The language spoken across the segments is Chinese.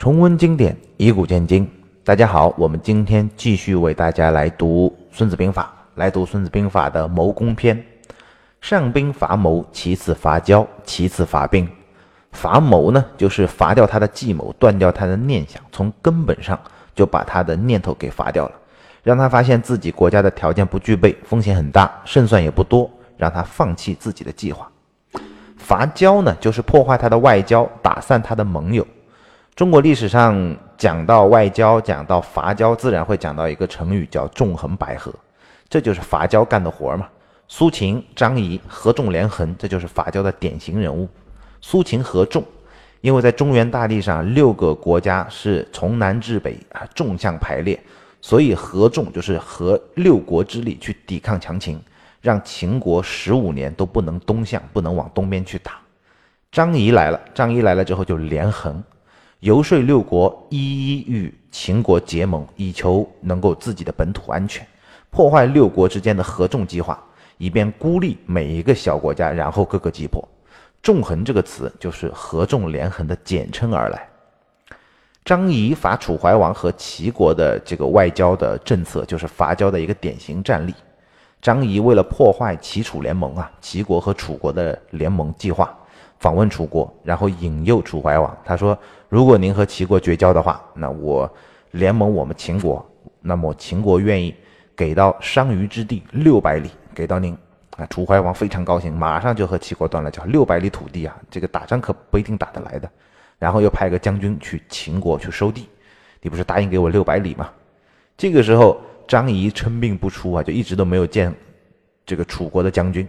重温经典，以古鉴今。大家好，我们今天继续为大家来读《孙子兵法》，来读《孙子兵法》的谋攻篇。上兵伐谋，其次伐交，其次伐兵。伐谋呢，就是伐掉他的计谋，断掉他的念想，从根本上就把他的念头给伐掉了，让他发现自己国家的条件不具备，风险很大，胜算也不多，让他放弃自己的计划。伐交呢，就是破坏他的外交，打散他的盟友。中国历史上讲到外交，讲到伐交，自然会讲到一个成语，叫纵横捭阖，这就是伐交干的活嘛。苏秦、张仪合纵连横，这就是伐交的典型人物。苏秦合纵，因为在中原大地上六个国家是从南至北啊纵向排列，所以合纵就是合六国之力去抵抗强秦，让秦国十五年都不能东向，不能往东边去打。张仪来了，张仪来了之后就连横。游说六国一一与秦国结盟，以求能够自己的本土安全，破坏六国之间的合纵计划，以便孤立每一个小国家，然后各个击破。纵横这个词就是合纵连横的简称而来。张仪伐楚怀王和齐国的这个外交的政策，就是伐交的一个典型战例。张仪为了破坏齐楚联盟啊，齐国和楚国的联盟计划。访问楚国，然后引诱楚怀王。他说：“如果您和齐国绝交的话，那我联盟我们秦国，那么秦国愿意给到商於之地六百里，给到您。”啊，楚怀王非常高兴，马上就和齐国断了交。六百里土地啊，这个打仗可不一定打得来的。然后又派个将军去秦国去收地。你不是答应给我六百里吗？这个时候，张仪称病不出啊，就一直都没有见这个楚国的将军，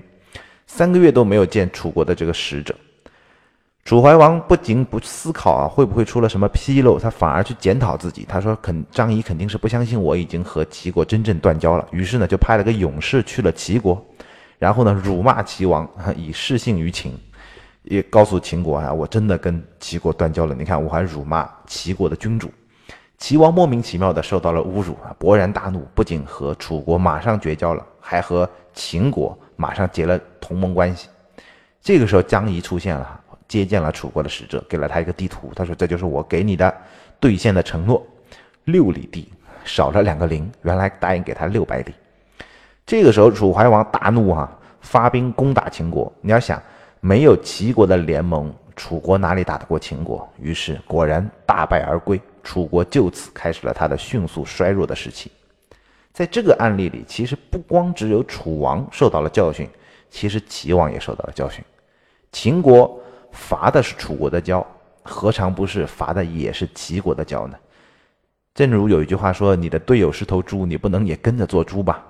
三个月都没有见楚国的这个使者。楚怀王不仅不思考啊，会不会出了什么纰漏，他反而去检讨自己。他说：“肯张仪肯定是不相信我已经和齐国真正断交了。”于是呢，就派了个勇士去了齐国，然后呢，辱骂齐王，以失信于秦，也告诉秦国啊，我真的跟齐国断交了。你看，我还辱骂齐国的君主。齐王莫名其妙的受到了侮辱啊，勃然大怒，不仅和楚国马上绝交了，还和秦国马上结了同盟关系。这个时候，张仪出现了。接见了楚国的使者，给了他一个地图。他说：“这就是我给你的兑现的承诺，六里地少了两个零，原来答应给他六百里。”这个时候，楚怀王大怒啊，发兵攻打秦国。你要想，没有齐国的联盟，楚国哪里打得过秦国？于是果然大败而归。楚国就此开始了他的迅速衰弱的时期。在这个案例里，其实不光只有楚王受到了教训，其实齐王也受到了教训。秦国。伐的是楚国的交，何尝不是伐的也是齐国的交呢？正如有一句话说：“你的队友是头猪，你不能也跟着做猪吧？”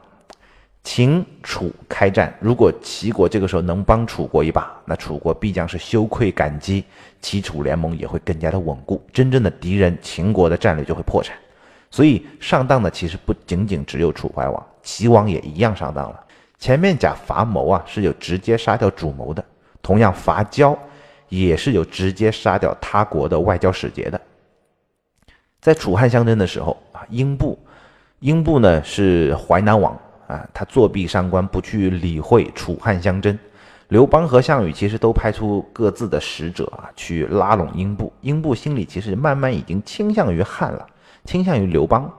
秦楚开战，如果齐国这个时候能帮楚国一把，那楚国必将是羞愧感激，齐楚联盟也会更加的稳固，真正的敌人秦国的战略就会破产。所以上当的其实不仅仅只有楚怀王，齐王也一样上当了。前面讲伐谋啊，是有直接杀掉主谋的，同样伐交。也是有直接杀掉他国的外交使节的。在楚汉相争的时候啊，英布，英布呢是淮南王啊，他作壁上观，不去理会楚汉相争。刘邦和项羽其实都派出各自的使者啊，去拉拢英布。英布心里其实慢慢已经倾向于汉了，倾向于刘邦，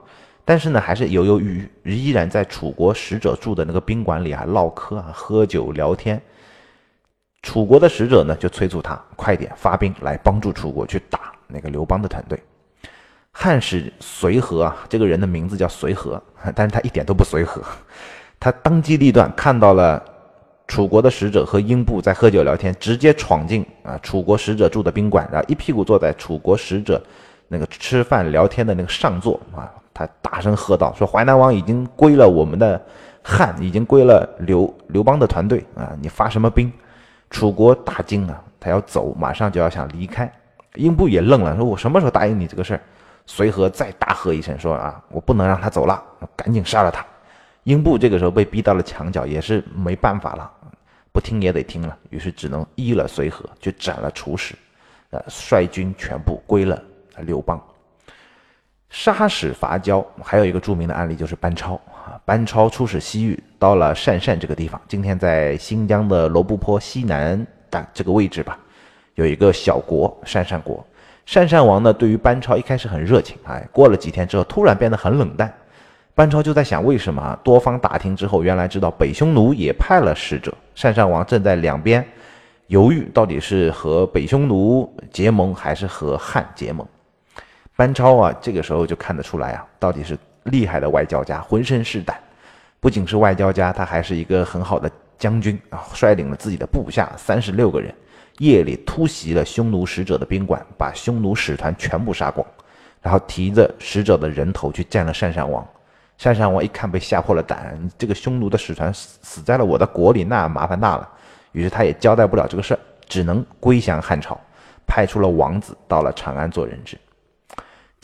但是呢，还是犹犹豫豫，依然在楚国使者住的那个宾馆里啊唠嗑啊，喝酒聊天。楚国的使者呢，就催促他快点发兵来帮助楚国去打那个刘邦的团队。汉使随和啊，这个人的名字叫随和，但是他一点都不随和。他当机立断，看到了楚国的使者和英布在喝酒聊天，直接闯进啊楚国使者住的宾馆，然后一屁股坐在楚国使者那个吃饭聊天的那个上座啊，他大声喝道：“说淮南王已经归了我们的汉，已经归了刘刘邦的团队啊，你发什么兵？”楚国大惊啊，他要走，马上就要想离开。英布也愣了，说：“我什么时候答应你这个事儿？”随和再大喝一声说：“啊，我不能让他走了，赶紧杀了他！”英布这个时候被逼到了墙角，也是没办法了，不听也得听了，于是只能依了随和，就斩了楚使，呃，率军全部归了刘邦。杀使伐交，还有一个著名的案例就是班超啊。班超出使西域，到了鄯善这个地方，今天在新疆的罗布泊西南的这个位置吧，有一个小国鄯善国。鄯善王呢，对于班超一开始很热情，哎，过了几天之后，突然变得很冷淡。班超就在想，为什么？多方打听之后，原来知道北匈奴也派了使者，鄯善王正在两边犹豫，到底是和北匈奴结盟还是和汉结盟。班超啊，这个时候就看得出来啊，到底是厉害的外交家，浑身是胆。不仅是外交家，他还是一个很好的将军啊，率领了自己的部下三十六个人，夜里突袭了匈奴使者的宾馆，把匈奴使团全部杀光，然后提着使者的人头去见了单善王。单善王一看被吓破了胆，这个匈奴的使团死死在了我的国里，那麻烦大了。于是他也交代不了这个事儿，只能归降汉朝，派出了王子到了长安做人质。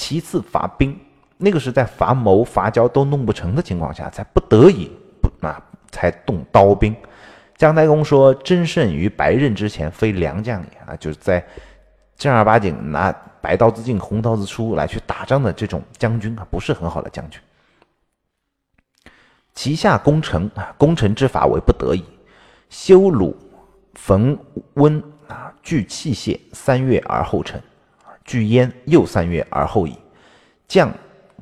其次伐兵，那个是在伐谋、伐交都弄不成的情况下，才不得已不啊，才动刀兵。姜太公说：“真胜于白刃之前，非良将也啊！”就是在正儿八经拿白刀子进红刀子出来去打仗的这种将军啊，不是很好的将军。其下攻城啊，攻城之法为不得已，修鲁、焚温啊，聚器械，三月而后成。聚焉又三月而后已，将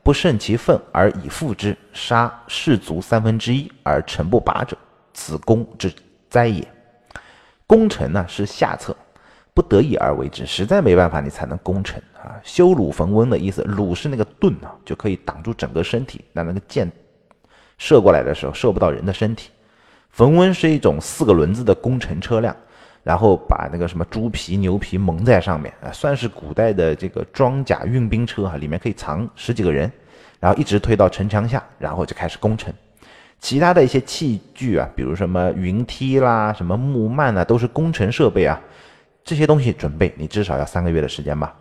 不胜其愤而以复之，杀士卒三分之一而城不拔者，此攻之灾也。攻城呢是下策，不得已而为之，实在没办法你才能攻城啊。修弩焚温的意思，弩是那个盾啊，就可以挡住整个身体，那那个箭射过来的时候射不到人的身体。冯温是一种四个轮子的工程车辆。然后把那个什么猪皮、牛皮蒙在上面啊，算是古代的这个装甲运兵车哈，里面可以藏十几个人，然后一直推到城墙下，然后就开始攻城。其他的一些器具啊，比如什么云梯啦、什么木幔啊，都是攻城设备啊。这些东西准备你至少要三个月的时间吧。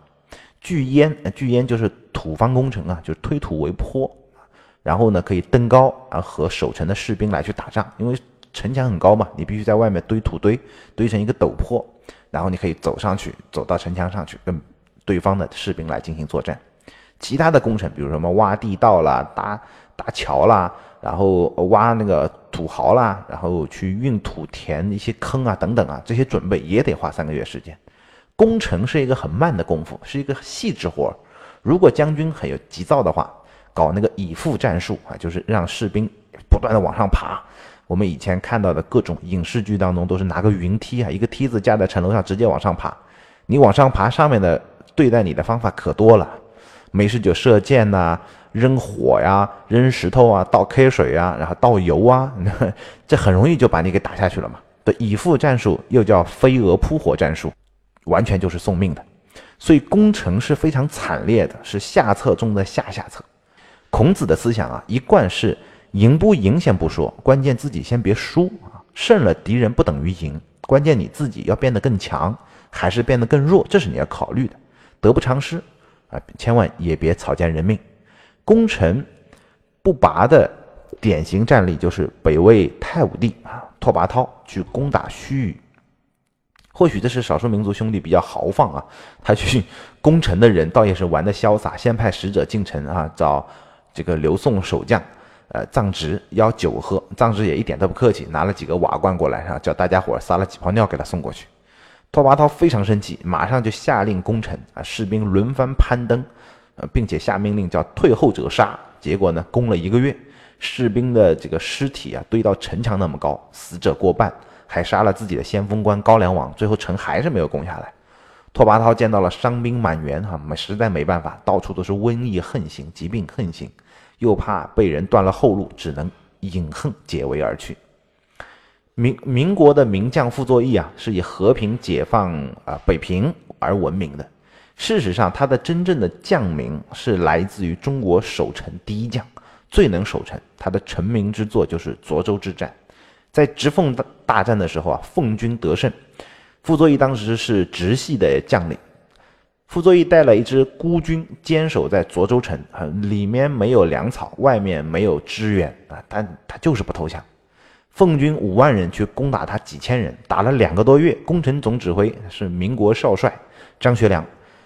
巨烟，巨烟就是土方工程啊，就是推土为坡，然后呢可以登高啊和守城的士兵来去打仗，因为。城墙很高嘛，你必须在外面堆土堆，堆成一个陡坡，然后你可以走上去，走到城墙上去，跟对方的士兵来进行作战。其他的工程，比如什么挖地道啦、搭搭桥啦，然后挖那个土豪啦，然后去运土填一些坑啊等等啊，这些准备也得花三个月时间。工程是一个很慢的功夫，是一个细致活儿。如果将军很有急躁的话，搞那个以赴战术啊，就是让士兵不断的往上爬。我们以前看到的各种影视剧当中，都是拿个云梯啊，一个梯子架在城楼上，直接往上爬。你往上爬，上面的对待你的方法可多了，没事就射箭呐，扔火呀，扔石头啊，倒开水啊，然后倒油啊，这很容易就把你给打下去了嘛。的以赴战术又叫飞蛾扑火战术，完全就是送命的。所以攻城是非常惨烈的，是下策中的下下策。孔子的思想啊，一贯是。赢不赢先不说，关键自己先别输啊！胜了敌人不等于赢，关键你自己要变得更强，还是变得更弱，这是你要考虑的。得不偿失啊！千万也别草菅人命。攻城不拔的典型战例就是北魏太武帝啊，拓跋焘去攻打须臾。或许这是少数民族兄弟比较豪放啊，他去攻城的人倒也是玩的潇洒，先派使者进城啊，找这个刘宋守将。呃，藏直要酒喝，藏直也一点都不客气，拿了几个瓦罐过来，然后叫大家伙撒了几泡尿给他送过去。拓跋焘非常生气，马上就下令攻城啊，士兵轮番攀登，呃，并且下命令叫退后者杀。结果呢，攻了一个月，士兵的这个尸体啊堆到城墙那么高，死者过半，还杀了自己的先锋官高梁王，最后城还是没有攻下来。拓跋焘见到了伤兵满员，哈，实在没办法，到处都是瘟疫横行，疾病横行。又怕被人断了后路，只能饮恨解围而去。民民国的名将傅作义啊，是以和平解放啊北平而闻名的。事实上，他的真正的将名是来自于中国守城第一将，最能守城。他的成名之作就是涿州之战，在直奉大大战的时候啊，奉军得胜。傅作义当时是直系的将领。傅作义带了一支孤军坚守在涿州城，啊，里面没有粮草，外面没有支援啊，但他就是不投降。奉军五万人去攻打他几千人，打了两个多月，攻城总指挥是民国少帅张学良，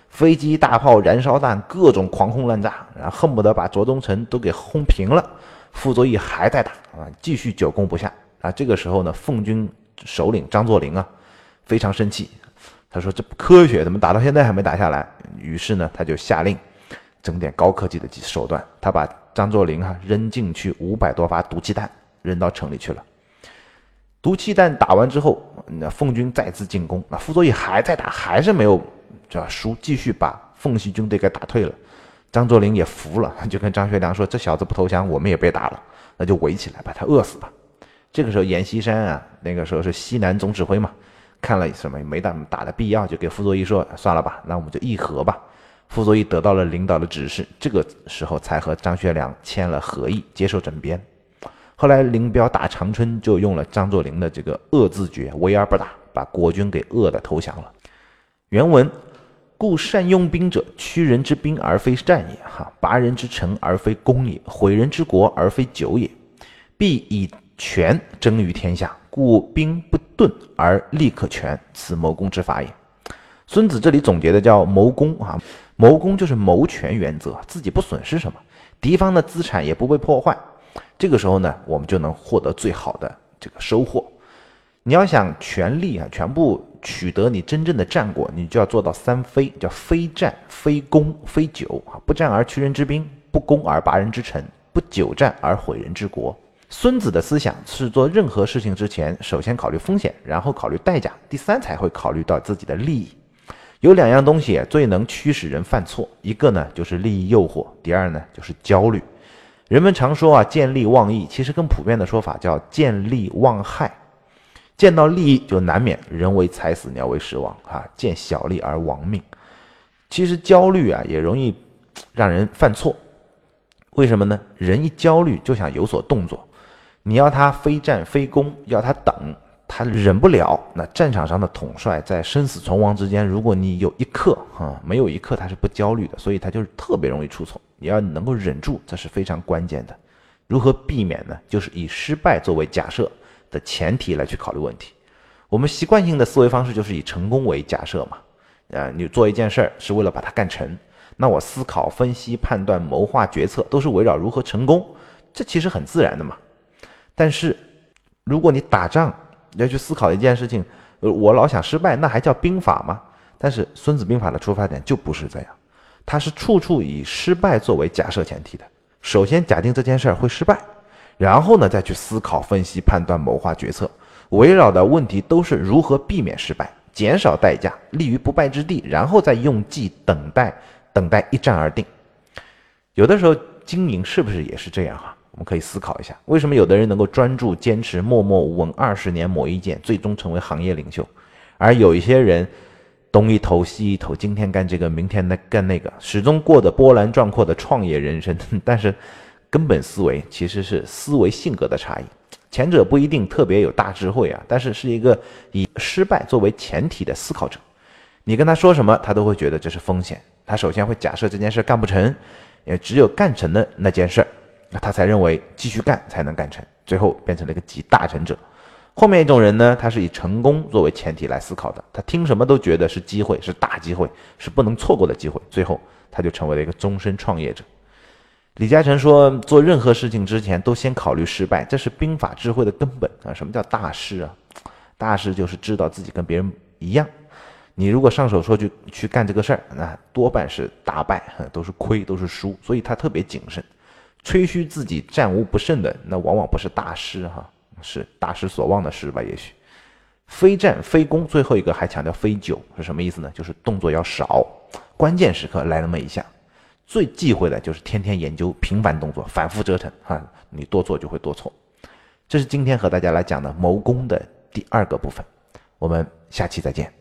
飞机、大炮、燃烧弹各种狂轰滥炸，然后恨不得把涿州城都给轰平了。傅作义还在打啊，继续久攻不下啊。这个时候呢，奉军首领张作霖啊，非常生气。他说这不科学，怎么打到现在还没打下来？于是呢，他就下令整点高科技的手段，他把张作霖哈扔进去五百多发毒气弹，扔到城里去了。毒气弹打完之后，那奉军再次进攻，那傅作义还在打，还是没有这输，继续把奉系军队给打退了。张作霖也服了，就跟张学良说：“这小子不投降，我们也别打了，那就围起来，把他饿死吧。”这个时候，阎锡山啊，那个时候是西南总指挥嘛，看了什么没打打的必要，就给傅作义说：“算了吧，那我们就议和吧。”傅作义得到了领导的指示，这个时候才和张学良签了和议，接受整编。后来林彪打长春，就用了张作霖的这个“恶”字诀，围而不打，把国军给饿的投降了。原文：故善用兵者，屈人之兵而非战也，哈，拔人之城而非攻也，毁人之国而非久也。必以权争于天下，故兵不顿而利可全，此谋攻之法也。孙子这里总结的叫谋攻啊，谋攻就是谋权原则，自己不损失什么，敌方的资产也不被破坏。这个时候呢，我们就能获得最好的这个收获。你要想全力啊，全部取得你真正的战果，你就要做到三非，叫非战、非攻、非久啊。不战而屈人之兵，不攻而拔人之城，不久战而毁人之国。孙子的思想是做任何事情之前，首先考虑风险，然后考虑代价，第三才会考虑到自己的利益。有两样东西最能驱使人犯错，一个呢就是利益诱惑，第二呢就是焦虑。人们常说啊，见利忘义，其实更普遍的说法叫见利忘害。见到利益就难免人为财死，鸟为食亡啊，见小利而亡命。其实焦虑啊，也容易让人犯错。为什么呢？人一焦虑就想有所动作，你要他非战非攻，要他等，他忍不了。那战场上的统帅在生死存亡之间，如果你有一刻啊，没有一刻他是不焦虑的，所以他就是特别容易出错。你要能够忍住，这是非常关键的。如何避免呢？就是以失败作为假设的前提来去考虑问题。我们习惯性的思维方式就是以成功为假设嘛。啊，你做一件事儿是为了把它干成，那我思考、分析、判断、谋划、决策都是围绕如何成功，这其实很自然的嘛。但是，如果你打仗要去思考一件事情，呃，我老想失败，那还叫兵法吗？但是《孙子兵法》的出发点就不是这样。他是处处以失败作为假设前提的。首先假定这件事儿会失败，然后呢再去思考、分析、判断、谋划、决策，围绕的问题都是如何避免失败、减少代价、立于不败之地，然后再用计等待，等待一战而定。有的时候经营是不是也是这样哈？我们可以思考一下，为什么有的人能够专注坚持、默默无闻二十年磨一剑，最终成为行业领袖，而有一些人？东一头西一头，今天干这个，明天那干那个，始终过得波澜壮阔的创业人生。但是，根本思维其实是思维性格的差异。前者不一定特别有大智慧啊，但是是一个以失败作为前提的思考者。你跟他说什么，他都会觉得这是风险。他首先会假设这件事干不成，也只有干成的那件事儿，那他才认为继续干才能干成，最后变成了一个集大成者。后面一种人呢，他是以成功作为前提来思考的，他听什么都觉得是机会，是大机会，是不能错过的机会，最后他就成为了一个终身创业者。李嘉诚说，做任何事情之前都先考虑失败，这是兵法智慧的根本啊！什么叫大师啊？大师就是知道自己跟别人一样，你如果上手说去去干这个事儿，那多半是大败，都是亏，都是输，所以他特别谨慎，吹嘘自己战无不胜的，那往往不是大师哈。是大失所望的事吧？也许，非战非攻，最后一个还强调非久是什么意思呢？就是动作要少，关键时刻来那么一下。最忌讳的就是天天研究频繁动作，反复折腾哈，你多做就会多错。这是今天和大家来讲的谋攻的第二个部分，我们下期再见。